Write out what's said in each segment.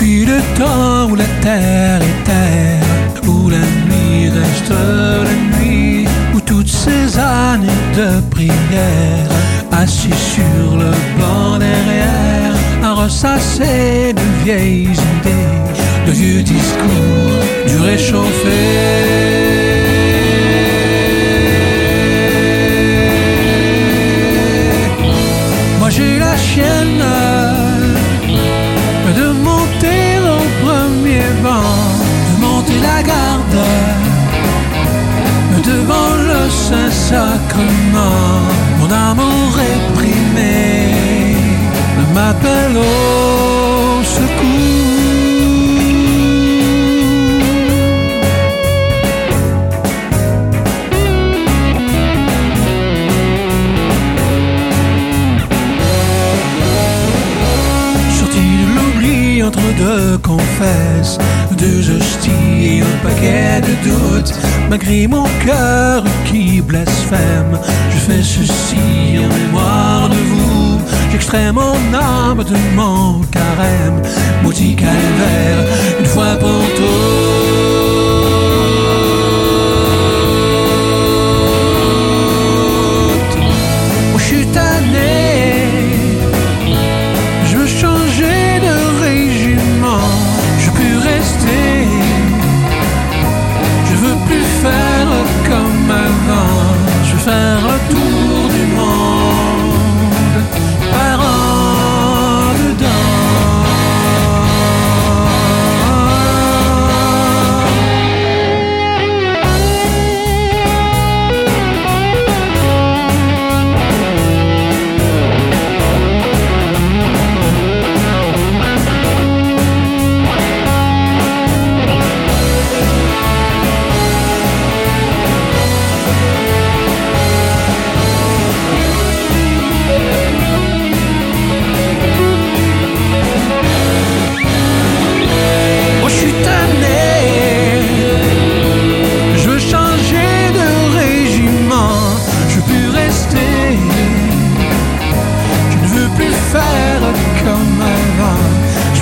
Depuis le temps où la terre est terre, où la nuit reste la nuit, où toutes ces années de prière, assis sur le banc derrière, à ressasser de vieilles idées, de vieux discours, du réchauffé. Saint-Sacrement. Mon amour réprimé m'appelle au deux confesses, deux hosties et un paquet de doutes. Malgré mon cœur qui blasphème, je fais ceci en mémoire de vous. J'extrais mon âme de mon carême, maudit calvaire, une fois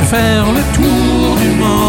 faire le tour du monde.